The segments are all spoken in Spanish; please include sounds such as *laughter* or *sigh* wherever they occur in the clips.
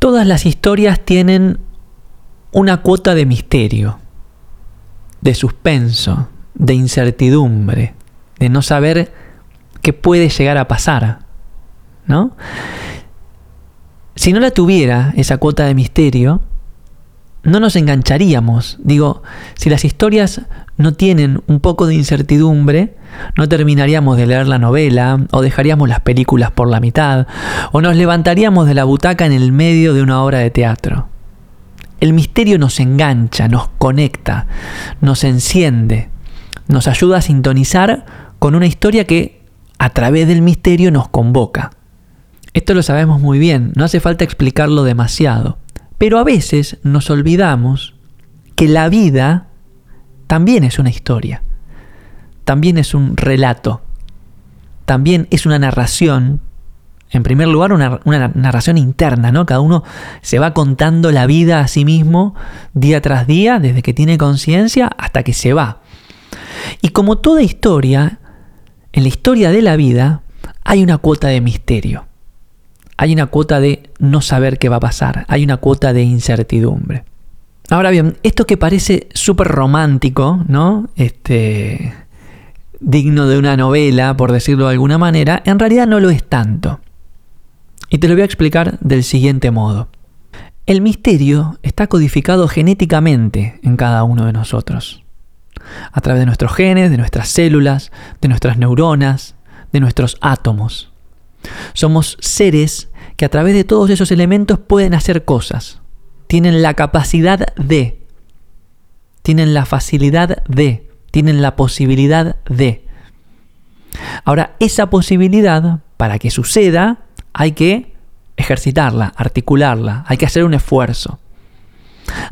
Todas las historias tienen una cuota de misterio, de suspenso, de incertidumbre, de no saber qué puede llegar a pasar, ¿no? Si no la tuviera esa cuota de misterio, no nos engancharíamos. Digo, si las historias no tienen un poco de incertidumbre, no terminaríamos de leer la novela, o dejaríamos las películas por la mitad, o nos levantaríamos de la butaca en el medio de una obra de teatro. El misterio nos engancha, nos conecta, nos enciende, nos ayuda a sintonizar con una historia que a través del misterio nos convoca. Esto lo sabemos muy bien, no hace falta explicarlo demasiado. Pero a veces nos olvidamos que la vida también es una historia, también es un relato, también es una narración. En primer lugar, una, narración interna, ¿no? Cada uno se va contando la vida a sí mismo día tras día, desde que tiene conciencia hasta que se va. Y como toda historia, en la historia de la vida hay una cuota de misterio hay una cuota de no saber qué va a pasar, hay una cuota de incertidumbre. Ahora bien, esto que parece súper romántico, ¿no? Este, digno de una novela, por decirlo de alguna manera, en realidad no lo es tanto. Y te lo voy a explicar del siguiente modo. El misterio está codificado genéticamente en cada uno de nosotros. A través de nuestros genes, de nuestras células, de nuestras neuronas, de nuestros átomos. Somos seres que a través de todos esos elementos pueden hacer cosas. Tienen la capacidad de, tienen la facilidad de, tienen la posibilidad de. Ahora, esa posibilidad, para que suceda, hay que ejercitarla, articularla, hay que hacer un esfuerzo.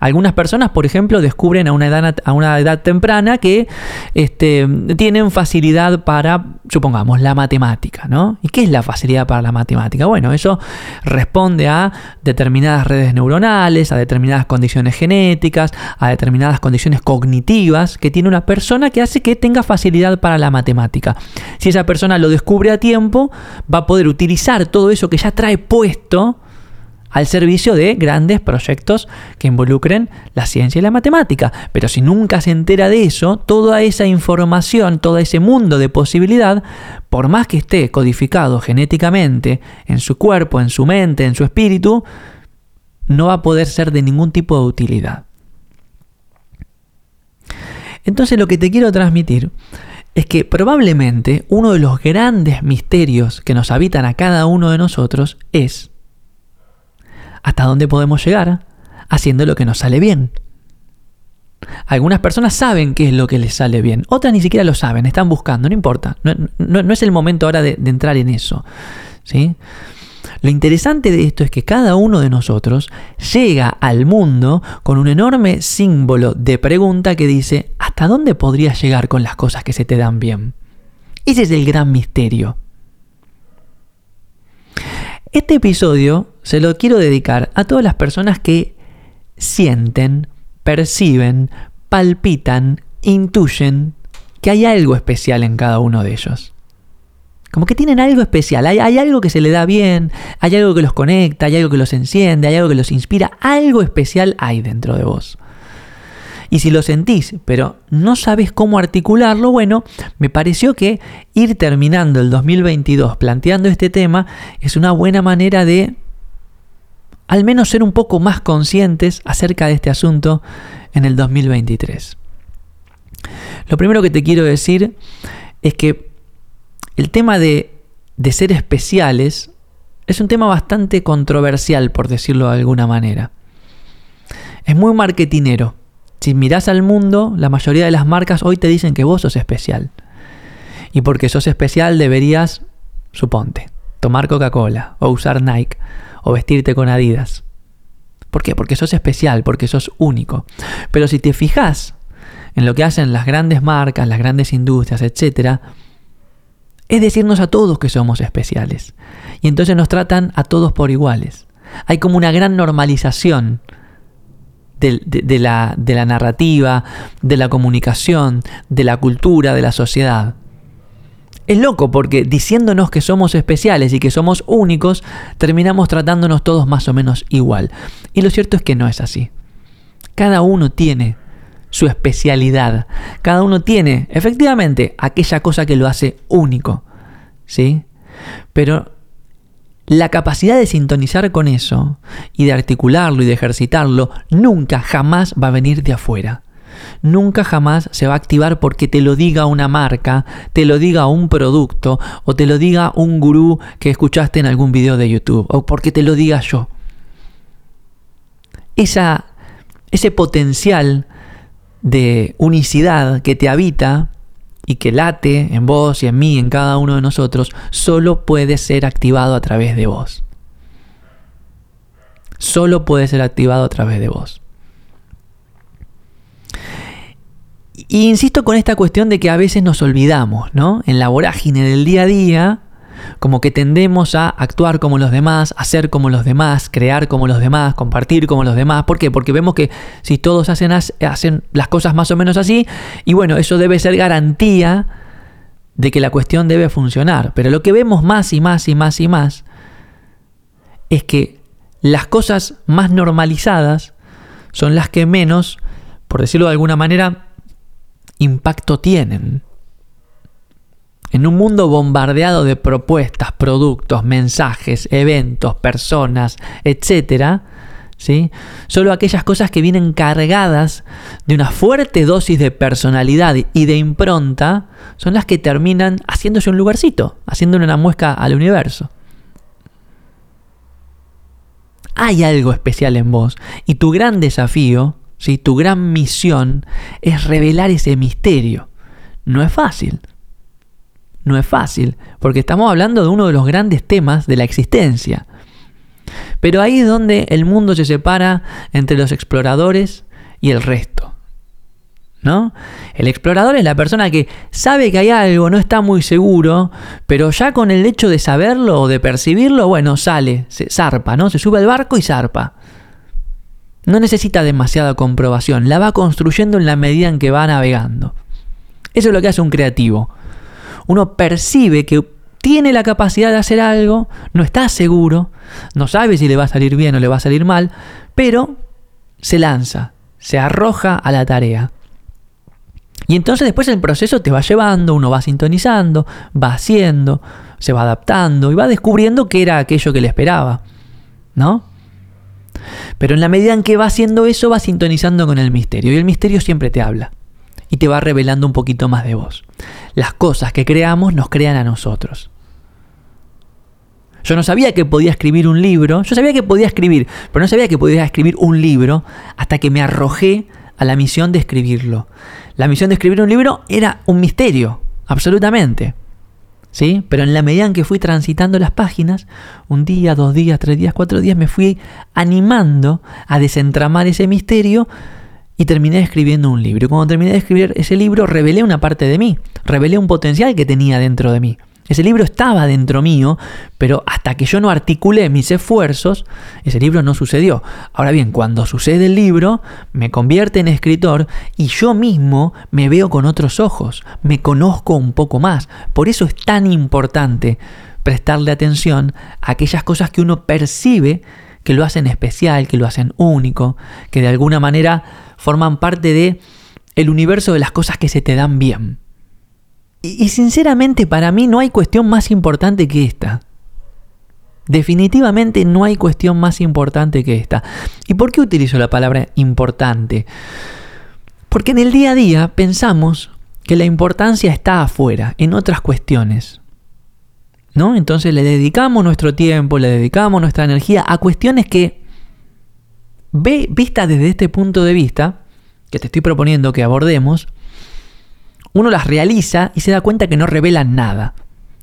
Algunas personas, por ejemplo, descubren a una edad, a una edad temprana que este, tienen facilidad para, supongamos, la matemática, ¿no? ¿Y qué es la facilidad para la matemática? Bueno, eso responde a determinadas redes neuronales, a determinadas condiciones genéticas, a determinadas condiciones cognitivas que tiene una persona que hace que tenga facilidad para la matemática. Si esa persona lo descubre a tiempo, va a poder utilizar todo eso que ya trae puesto, al servicio de grandes proyectos que involucren la ciencia y la matemática. Pero si nunca se entera de eso, toda esa información, todo ese mundo de posibilidad, por más que esté codificado genéticamente en su cuerpo, en su mente, en su espíritu, no va a poder ser de ningún tipo de utilidad. Entonces lo que te quiero transmitir es que probablemente uno de los grandes misterios que nos habitan a cada uno de nosotros es hasta dónde podemos llegar haciendo lo que nos sale bien. Algunas personas saben qué es lo que les sale bien, otras ni siquiera lo saben, están buscando, no importa, no, es el momento ahora de, entrar en eso. ¿sí? Lo interesante de esto es que cada uno de nosotros llega al mundo con un enorme símbolo de pregunta que dice, ¿hasta dónde podrías llegar con las cosas que se te dan bien? Ese es el gran misterio. Este episodio se lo quiero dedicar a todas las personas que sienten, perciben, palpitan, intuyen que hay algo especial en cada uno de ellos. Como que tienen algo especial, hay, algo que se le da bien, hay algo que los conecta, hay algo que los enciende, hay algo que los inspira, algo especial hay dentro de vos. Y si lo sentís, pero no sabes cómo articularlo, bueno, me pareció que ir terminando el 2022 planteando este tema es una buena manera de al menos ser un poco más conscientes acerca de este asunto en el 2023. Lo primero que te quiero decir es que el tema de, ser especiales es un tema bastante controversial, por decirlo de alguna manera. Es muy marketinero. Si miras al mundo, la mayoría de las marcas hoy te dicen que vos sos especial. Y porque sos especial deberías, suponte, tomar Coca-Cola o usar Nike o vestirte con Adidas. ¿Por qué? Porque sos especial, porque sos único. Pero si te fijas en lo que hacen las grandes marcas, las grandes industrias, etc., es decirnos a todos que somos especiales. Y entonces nos tratan a todos por iguales. Hay como una gran normalización de, de la narrativa, de la comunicación, de la cultura, de la sociedad. Es loco porque diciéndonos que somos especiales y que somos únicos, terminamos tratándonos todos más o menos igual. Y lo cierto es que no es así. Cada uno tiene su especialidad. Cada uno tiene, efectivamente, aquella cosa que lo hace único. ¿Sí? Pero la capacidad de sintonizar con eso y de articularlo y de ejercitarlo nunca, jamás va a venir de afuera. Nunca jamás se va a activar porque te lo diga una marca, te lo diga un producto o te lo diga un gurú que escuchaste en algún video de YouTube o porque te lo diga yo. Esa, ese potencial de unicidad que te habita y que late en vos y en mí, en cada uno de nosotros, solo puede ser activado a través de vos. Solo puede ser activado a través de vos. Y insisto con esta cuestión de que a veces nos olvidamos, ¿no? En la vorágine del día a día, como que tendemos a actuar como los demás, a ser como los demás, crear como los demás, compartir como los demás. ¿Por qué? Porque vemos que si todos hacen, hacen las cosas más o menos así, y bueno, eso debe ser garantía de que la cuestión debe funcionar. Pero lo que vemos más y más y más y más es que las cosas más normalizadas son las que menos, por decirlo de alguna manera, impacto tienen. En un mundo bombardeado de propuestas, productos, mensajes, eventos, personas, etc., ¿sí? solo aquellas cosas que vienen cargadas de una fuerte dosis de personalidad y de impronta son las que terminan haciéndose un lugarcito, haciéndole una muesca al universo. Hay algo especial en vos y tu gran desafío, ¿sí? tu gran misión es revelar ese misterio. No es fácil, no es fácil, porque estamos hablando de uno de los grandes temas de la existencia. Pero ahí es donde el mundo se separa entre los exploradores y el resto. ¿No? El explorador es la persona que sabe que hay algo, no está muy seguro, pero ya con el hecho de saberlo o de percibirlo, bueno, sale, se zarpa, ¿no? Se sube al barco y zarpa. No necesita demasiada comprobación, la va construyendo en la medida en que va navegando. Eso es lo que hace un creativo uno percibe que tiene la capacidad de hacer algo, no está seguro, no sabe si le va a salir bien o le va a salir mal, pero se lanza, se arroja a la tarea. Y entonces después el proceso te va llevando, uno va sintonizando, va haciendo, se va adaptando y va descubriendo que era aquello que le esperaba. ¿No? Pero en la medida en que va haciendo eso, va sintonizando con el misterio. Y el misterio siempre te habla y te va revelando un poquito más de vos. Las cosas que creamos nos crean a nosotros. Yo no sabía que podía escribir un libro, yo sabía que podía escribir, pero no sabía que podía escribir un libro hasta que me arrojé a la misión de escribirlo. La misión de escribir un libro era un misterio, absolutamente. ¿Sí? Pero en la medida en que fui transitando las páginas, un día, dos días, tres días, cuatro días, me fui animando a desentramar ese misterio y terminé escribiendo un libro. Y cuando terminé de escribir ese libro, revelé una parte de mí, revelé un potencial que tenía dentro de mí. Ese libro estaba dentro mío, pero hasta que yo no articulé mis esfuerzos, ese libro no sucedió. Ahora bien, cuando sucede el libro, me convierte en escritor y yo mismo me veo con otros ojos, me conozco un poco más. Por eso es tan importante prestarle atención a aquellas cosas que uno percibe que lo hacen especial, que lo hacen único, que de alguna manera forman parte de el universo de las cosas que se te dan bien. Y, sinceramente para mí no hay cuestión más importante que esta. Definitivamente no hay cuestión más importante que esta. ¿Y por qué utilizo la palabra importante? Porque en el día a día pensamos que la importancia está afuera, en otras cuestiones. ¿No? Entonces le dedicamos nuestro tiempo, le dedicamos nuestra energía a cuestiones que ve, vista desde este punto de vista, que te estoy proponiendo que abordemos, uno las realiza y se da cuenta que no revelan nada,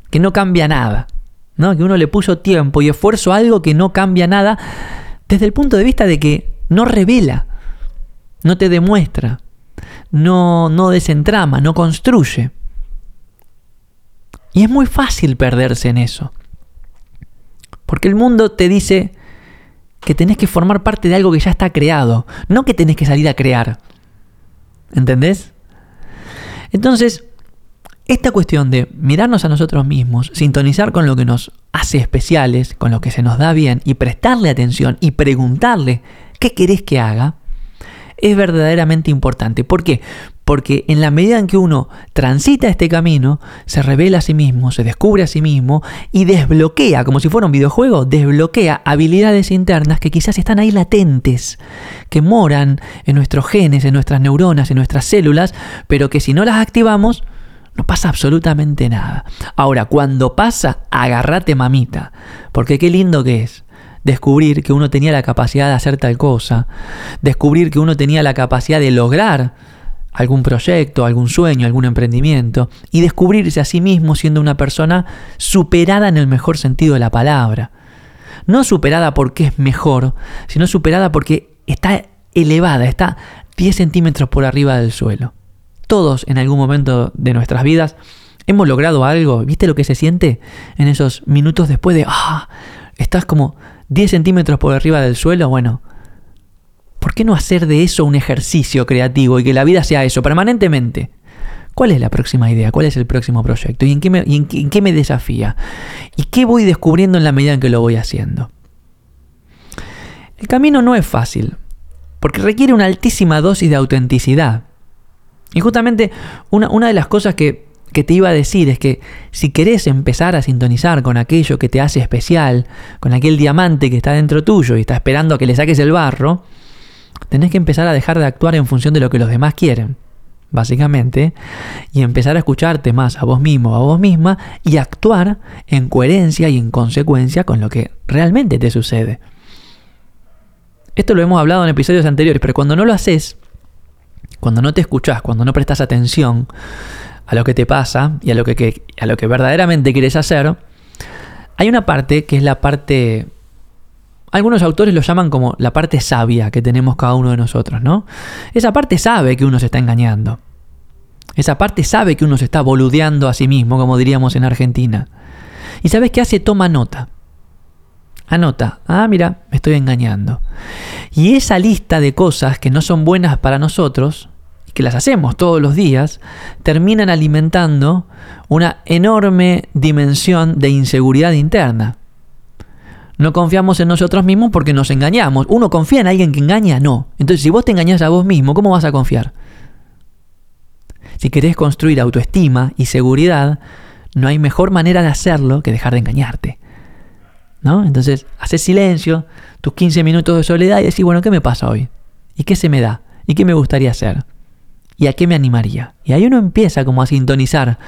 que no cambia nada, ¿no? que uno le puso tiempo y esfuerzo a algo que no cambia nada desde el punto de vista de que no revela, no te demuestra, no, no desentrama, no construye. Y es muy fácil perderse en eso. Porque el mundo te dice, que tenés que formar parte de algo que ya está creado, no que tenés que salir a crear. ¿Entendés? Entonces, esta cuestión de mirarnos a nosotros mismos, sintonizar con lo que nos hace especiales, con lo que se nos da bien y prestarle atención y preguntarle qué querés que haga, es verdaderamente importante. ¿Por qué? Porque en la medida en que uno transita este camino, se revela a sí mismo, se descubre a sí mismo y desbloquea, como si fuera un videojuego, desbloquea habilidades internas que quizás están ahí latentes, que moran en nuestros genes, en nuestras neuronas, en nuestras células, pero que si no las activamos, no pasa absolutamente nada. Ahora, cuando pasa, agárrate mamita, porque qué lindo que es descubrir que uno tenía la capacidad de hacer tal cosa, descubrir que uno tenía la capacidad de lograr algún proyecto, algún sueño, algún emprendimiento, y descubrirse a sí mismo siendo una persona superada en el mejor sentido de la palabra. No superada porque es mejor, sino superada porque está elevada, está 10 centímetros por arriba del suelo. Todos en algún momento de nuestras vidas hemos logrado algo. ¿Viste lo que se siente en esos minutos después de, ah, estás como 10 centímetros por arriba del suelo? Bueno, ¿Por qué no hacer de eso un ejercicio creativo y que la vida sea eso permanentemente? ¿Cuál es la próxima idea? ¿Cuál es el próximo proyecto? ¿Y en qué me, desafía? ¿Y qué voy descubriendo en la medida en que lo voy haciendo? El camino no es fácil, porque requiere una altísima dosis de autenticidad. Y justamente una, una de las cosas que, que, te iba a decir es que si querés empezar a sintonizar con aquello que te hace especial, con aquel diamante que está dentro tuyo y está esperando a que le saques el barro, tenés que empezar a dejar de actuar en función de lo que los demás quieren, básicamente, y empezar a escucharte más a vos mismo, a vos misma, y actuar en coherencia y en consecuencia con lo que realmente te sucede. Esto lo hemos hablado en episodios anteriores, pero cuando no lo haces, cuando no te escuchás, cuando no prestas atención a lo que te pasa y a lo que, a lo que verdaderamente quieres hacer, hay una parte que es la parte algunos autores lo llaman como la parte sabia que tenemos cada uno de nosotros, ¿no? Esa parte sabe que uno se está engañando. Esa parte sabe que uno se está boludeando a sí mismo, como diríamos en Argentina. ¿Y sabes qué hace? Toma nota. Anota. Ah, mira, me estoy engañando. Y esa lista de cosas que no son buenas para nosotros, que las hacemos todos los días, terminan alimentando una enorme dimensión de inseguridad interna. No confiamos en nosotros mismos porque nos engañamos. Uno confía en alguien que engaña, no. Entonces, si vos te engañas a vos mismo, ¿cómo vas a confiar? Si querés construir autoestima y seguridad, no hay mejor manera de hacerlo que dejar de engañarte. ¿No? Entonces, haces silencio, tus 15 minutos de soledad y decís, bueno, ¿qué me pasa hoy? ¿Y qué se me da? ¿Y qué me gustaría hacer? ¿Y a qué me animaría? Y ahí uno empieza como a sintonizar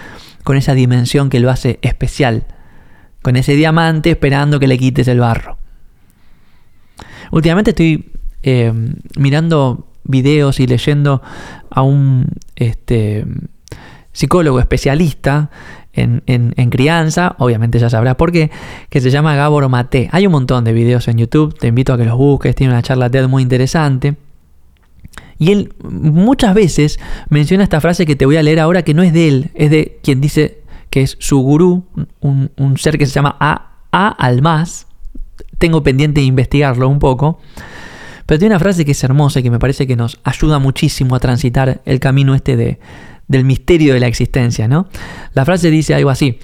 con esa dimensión que lo hace especial con ese diamante esperando que le quites el barro. Últimamente estoy eh, mirando videos y leyendo a un este, psicólogo especialista en, crianza, obviamente ya sabrás por qué, que se llama Gabor Mate. Hay un montón de videos en YouTube, te invito a que los busques, tiene una charla TED muy interesante. Y él muchas veces menciona esta frase que te voy a leer ahora, que no es de él, es de quien dice que es su gurú, un, ser que se llama A, A al más. Tengo pendiente de investigarlo un poco. Pero tiene una frase que es hermosa y que me parece que nos ayuda muchísimo a transitar el camino este de, del misterio de la existencia, ¿no? La frase dice algo así.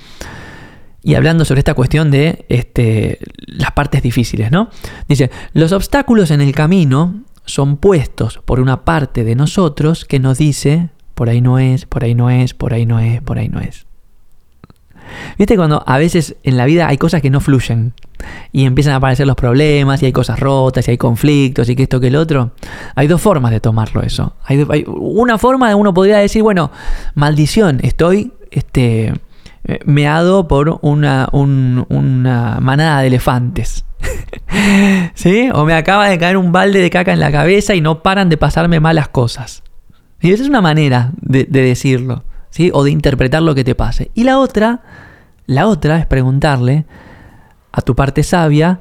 Y hablando sobre esta cuestión de este, las partes difíciles, ¿no? Dice, los obstáculos en el camino son puestos por una parte de nosotros que nos dice, por ahí no es, por ahí no es, por ahí no es, por ahí no es. ¿Viste cuando a veces en la vida hay cosas que no fluyen? Y empiezan a aparecer los problemas, y hay cosas rotas, y hay conflictos, y que esto que el otro. Hay dos formas de tomarlo eso. Hay, una forma de uno podría decir, bueno, maldición, estoy este, meado por una, una manada de elefantes. *laughs* ¿Sí? O me acaba de caer un balde de caca en la cabeza y no paran de pasarme malas cosas. Y esa es una manera de decirlo. O de interpretar lo que te pase. Y la otra, la otra es preguntarle a tu parte sabia,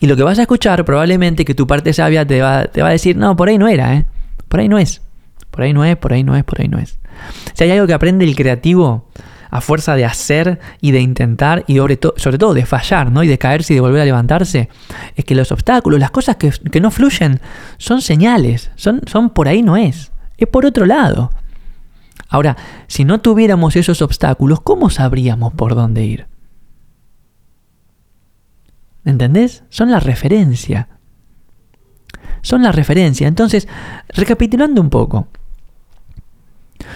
y lo que vas a escuchar probablemente que tu parte sabia te va, te va a decir, no, por ahí no era, ¿eh? Por ahí no es. Por ahí no es, por ahí no es, por ahí no es. Si hay algo que aprende el creativo a fuerza de hacer y de intentar y sobre, sobre todo de fallar, ¿no? Y de caerse y de volver a levantarse, es que los obstáculos, las cosas que, que no fluyen, son señales, son, son por ahí no es, es por otro lado. Ahora, si no tuviéramos esos obstáculos, ¿cómo sabríamos por dónde ir? ¿Entendés? Son la referencia. Son la referencia. Entonces, recapitulando un poco.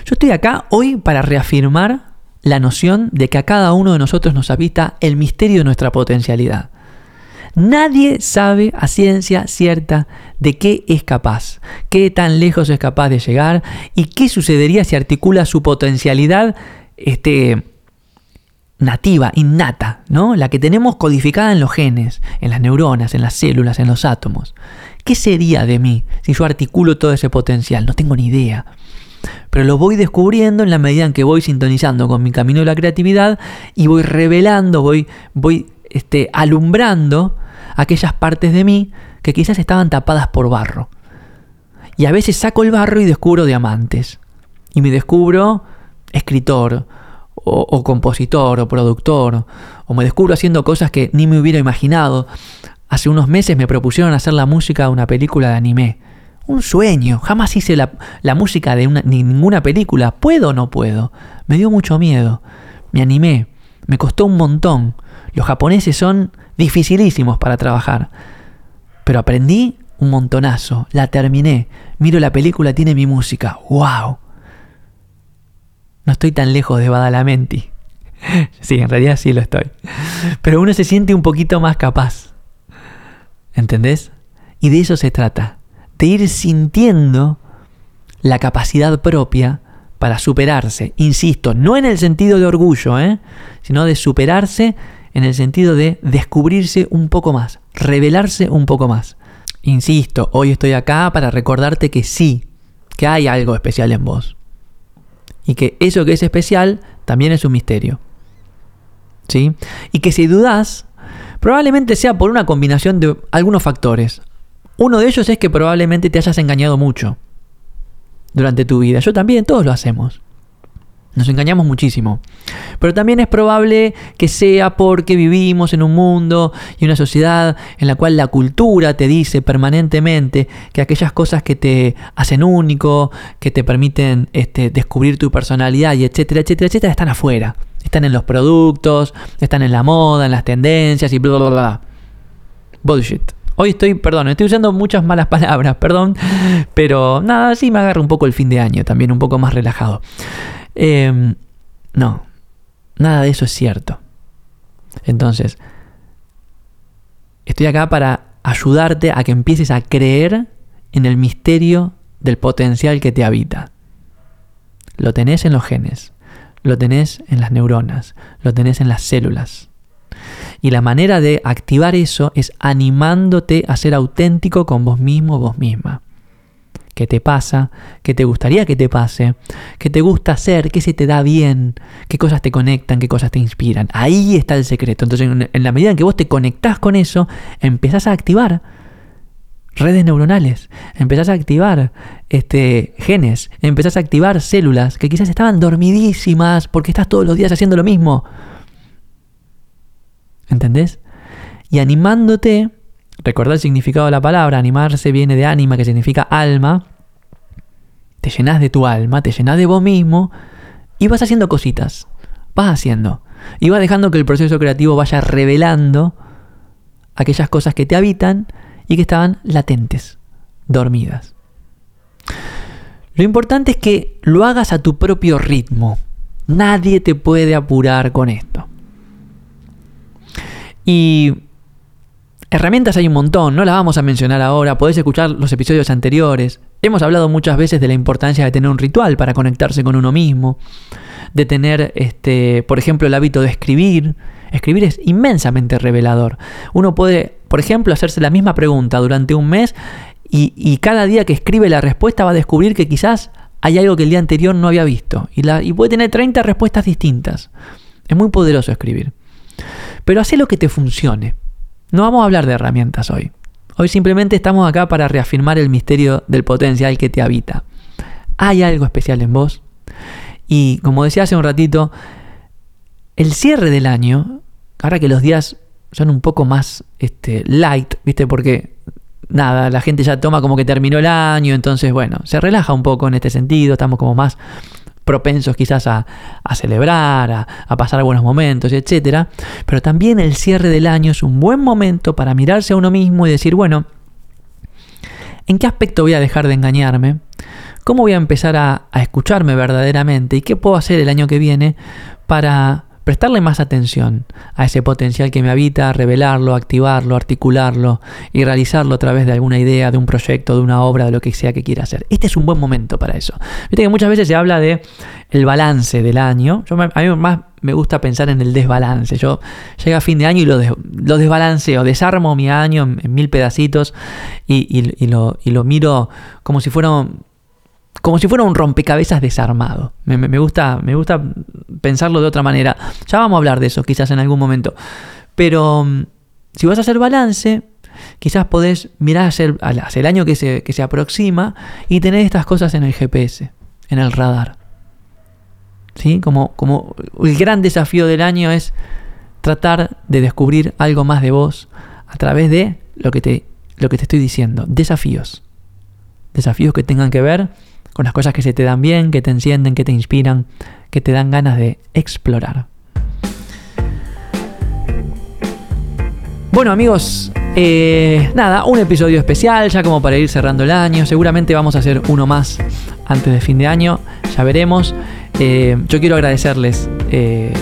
Yo estoy acá hoy para reafirmar la noción de que a cada uno de nosotros nos habita el misterio de nuestra potencialidad. Nadie sabe a ciencia cierta de qué es capaz, qué tan lejos es capaz de llegar y qué sucedería si articula su potencialidad este, nativa, innata, ¿no? la que tenemos codificada en los genes, en las neuronas, en las células, en los átomos. ¿Qué sería de mí si yo articulo todo ese potencial? No tengo ni idea. Pero lo voy descubriendo en la medida en que voy sintonizando con mi camino de la creatividad y voy revelando, voy, voy este, alumbrando aquellas partes de mí que quizás estaban tapadas por barro. Y a veces saco el barro y descubro diamantes. Y me descubro escritor, o, compositor, o productor, o me descubro haciendo cosas que ni me hubiera imaginado. Hace unos meses me propusieron hacer la música de una película de anime. Un sueño. Jamás hice la, música de una, ninguna película. ¿Puedo o no puedo? Me dio mucho miedo. Me animé. Me costó un montón. Los japoneses son dificilísimos para trabajar. Pero aprendí un montonazo, la terminé, miro la película, tiene mi música, wow. No estoy tan lejos de Badalamenti. *laughs* sí, en realidad sí lo estoy. Pero uno se siente un poquito más capaz. ¿Entendés? Y de eso se trata, de ir sintiendo la capacidad propia para superarse. Insisto, no en el sentido de orgullo, ¿eh? sino de superarse en el sentido de descubrirse un poco más, revelarse un poco más. Insisto, hoy estoy acá para recordarte que sí, que hay algo especial en vos. Y que eso que es especial también es un misterio. ¿Sí? Y que si dudas, probablemente sea por una combinación de algunos factores. Uno de ellos es que probablemente te hayas engañado mucho durante tu vida. Yo también, todos lo hacemos. Nos engañamos muchísimo. Pero también es probable que sea porque vivimos en un mundo y una sociedad en la cual la cultura te dice permanentemente que aquellas cosas que te hacen único, que te permiten este, descubrir tu personalidad y etcétera, etcétera, etcétera, están afuera. Están en los productos, están en la moda, en las tendencias y bla, bla, bla. Bullshit. Hoy estoy, perdón, estoy usando muchas malas palabras, perdón, pero nada, sí me agarro un poco el fin de año, también un poco más relajado. Em, no, nada de eso es cierto. Entonces, estoy acá para ayudarte a que empieces a creer en el misterio del potencial que te habita. Lo tenés en los genes, lo tenés en las neuronas, lo tenés en las células. Y la manera de activar eso es animándote a ser auténtico con vos mismo, vos misma qué te pasa, qué te gustaría que te pase, qué te gusta hacer, qué se te da bien, qué cosas te conectan, qué cosas te inspiran. Ahí está el secreto. Entonces, en la medida en que vos te conectás con eso, empezás a activar redes neuronales, empezás a activar este, genes, empezás a activar células que quizás estaban dormidísimas porque estás todos los días haciendo lo mismo. ¿Entendés? Y animándote Recordar el significado de la palabra, animarse viene de ánima, que significa alma. Te llenas de tu alma, te llenas de vos mismo y vas haciendo cositas. Vas haciendo. Y vas dejando que el proceso creativo vaya revelando aquellas cosas que te habitan y que estaban latentes, dormidas. Lo importante es que lo hagas a tu propio ritmo. Nadie te puede apurar con esto. Y Herramientas hay un montón, no las vamos a mencionar ahora, podés escuchar los episodios anteriores. Hemos hablado muchas veces de la importancia de tener un ritual para conectarse con uno mismo, de tener, este, por ejemplo, el hábito de escribir. Escribir es inmensamente revelador. Uno puede, por ejemplo, hacerse la misma pregunta durante un mes y, cada día que escribe la respuesta va a descubrir que quizás hay algo que el día anterior no había visto y, la, y puede tener 30 respuestas distintas. Es muy poderoso escribir. Pero hace lo que te funcione. No vamos a hablar de herramientas hoy. Hoy simplemente estamos acá para reafirmar el misterio del potencial que te habita. Hay algo especial en vos. Y como decía hace un ratito, el cierre del año, ahora que los días son un poco más este, light, ¿viste? Porque nada, la gente ya toma como que terminó el año, entonces bueno, se relaja un poco en este sentido, estamos como más propensos quizás a, celebrar, a, pasar buenos momentos, etc. Pero también el cierre del año es un buen momento para mirarse a uno mismo y decir, bueno, ¿en qué aspecto voy a dejar de engañarme? ¿Cómo voy a empezar a escucharme verdaderamente? ¿Y qué puedo hacer el año que viene para prestarle más atención a ese potencial que me habita, revelarlo, activarlo, articularlo y realizarlo a través de alguna idea, de un proyecto, de una obra, de lo que sea que quiera hacer. Este es un buen momento para eso. Viste que muchas veces se habla de el balance del año. Yo, a mí más me gusta pensar en el desbalance. Yo llega a fin de año y lo, desbalanceo, desarmo mi año en, mil pedacitos y, lo, y lo miro como si fuera como si fuera un rompecabezas desarmado. Me, gusta, me gusta pensarlo de otra manera. Ya vamos a hablar de eso quizás en algún momento. Pero mm, si vas a hacer balance, quizás podés mirar hacia el, año que se, que se aproxima y tener estas cosas en el GPS, en el radar. ¿Sí? Como, como el gran desafío del año es tratar de descubrir algo más de vos a través de lo que te, lo que te estoy diciendo. Desafíos. Desafíos que tengan que ver con las cosas que se te dan bien, que te encienden, que te inspiran, que te dan ganas de explorar. Bueno amigos, eh, nada, un episodio especial ya como para ir cerrando el año. Seguramente vamos a hacer uno más antes de fin de año, ya veremos. Eh, yo quiero agradecerles eh,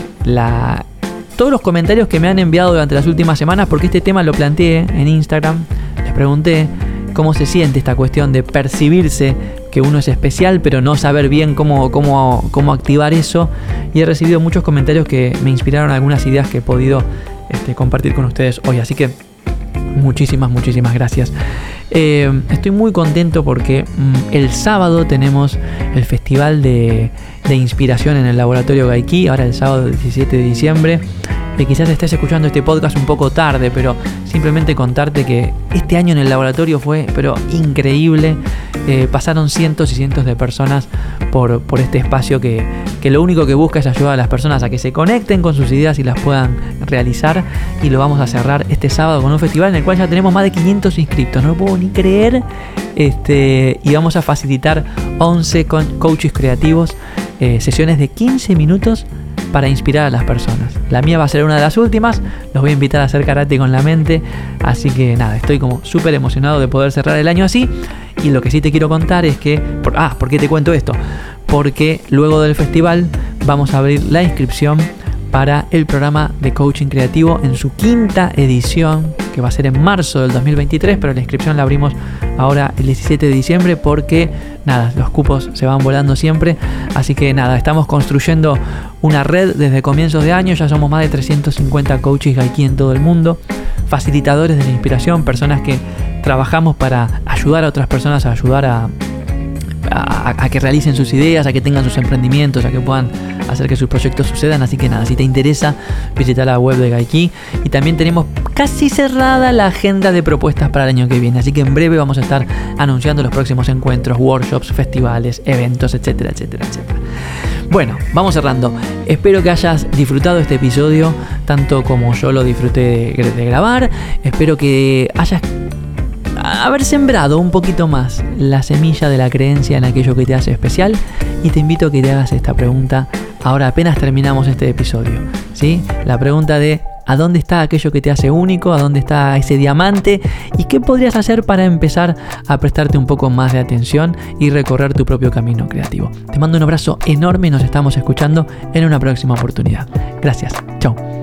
todos los comentarios que me han enviado durante las últimas semanas porque este tema lo planteé en Instagram. Les pregunté cómo se siente esta cuestión de percibirse que uno es especial, pero no saber bien cómo, cómo, cómo activar eso. Y he recibido muchos comentarios que me inspiraron algunas ideas que he podido este, compartir con ustedes hoy. Así que muchísimas, muchísimas gracias. Eh, estoy muy contento porque mm, el sábado tenemos el Festival de, de Inspiración en el Laboratorio Gaiki, ahora el sábado 17 de diciembre quizás estés escuchando este podcast un poco tarde, pero simplemente contarte que este año en el laboratorio fue pero increíble. Eh, pasaron cientos y cientos de personas por, por este espacio que, que, lo único que busca es ayudar a las personas a que se conecten con sus ideas y las puedan realizar. Y lo vamos a cerrar este sábado con un festival en el cual ya tenemos más de 500 inscriptos. No lo puedo ni creer. Este, y vamos a facilitar 11 coaches creativos, eh, sesiones de 15 minutos para inspirar a las personas. La mía va a ser una de las últimas, los voy a invitar a hacer karate con la mente, así que nada, estoy como súper emocionado de poder cerrar el año así. Y lo que sí te quiero contar es que, ah, ¿por qué te cuento esto? Porque luego del festival vamos a abrir la inscripción para el programa de coaching creativo en su quinta edición, que va a ser en marzo del 2023, pero la inscripción la abrimos ahora el 17 de diciembre porque nada, los cupos se van volando siempre, así que nada, estamos construyendo una red desde comienzos de año, ya somos más de 350 coaches aquí en todo el mundo, facilitadores de la inspiración, personas que trabajamos para ayudar a otras personas a ayudar a que realicen sus ideas, a que tengan sus emprendimientos, a que puedan hacer que sus proyectos sucedan. Así que nada, si te interesa, visita la web de Gaiki. Y también tenemos casi cerrada la agenda de propuestas para el año que viene. Así que en breve vamos a estar anunciando los próximos encuentros, workshops, festivales, eventos, etcétera, etcétera, etcétera. Bueno, vamos cerrando. Espero que hayas disfrutado este episodio tanto como yo lo disfruté de grabar. Espero que hayas haber sembrado un poquito más la semilla de la creencia en aquello que te hace especial y te invito a que te hagas esta pregunta ahora apenas terminamos este episodio. ¿sí? La pregunta de ¿a dónde está aquello que te hace único? ¿A dónde está ese diamante? ¿Y qué podrías hacer para empezar a prestarte un poco más de atención y recorrer tu propio camino creativo? Te mando un abrazo enorme y nos estamos escuchando en una próxima oportunidad. Gracias. Chao.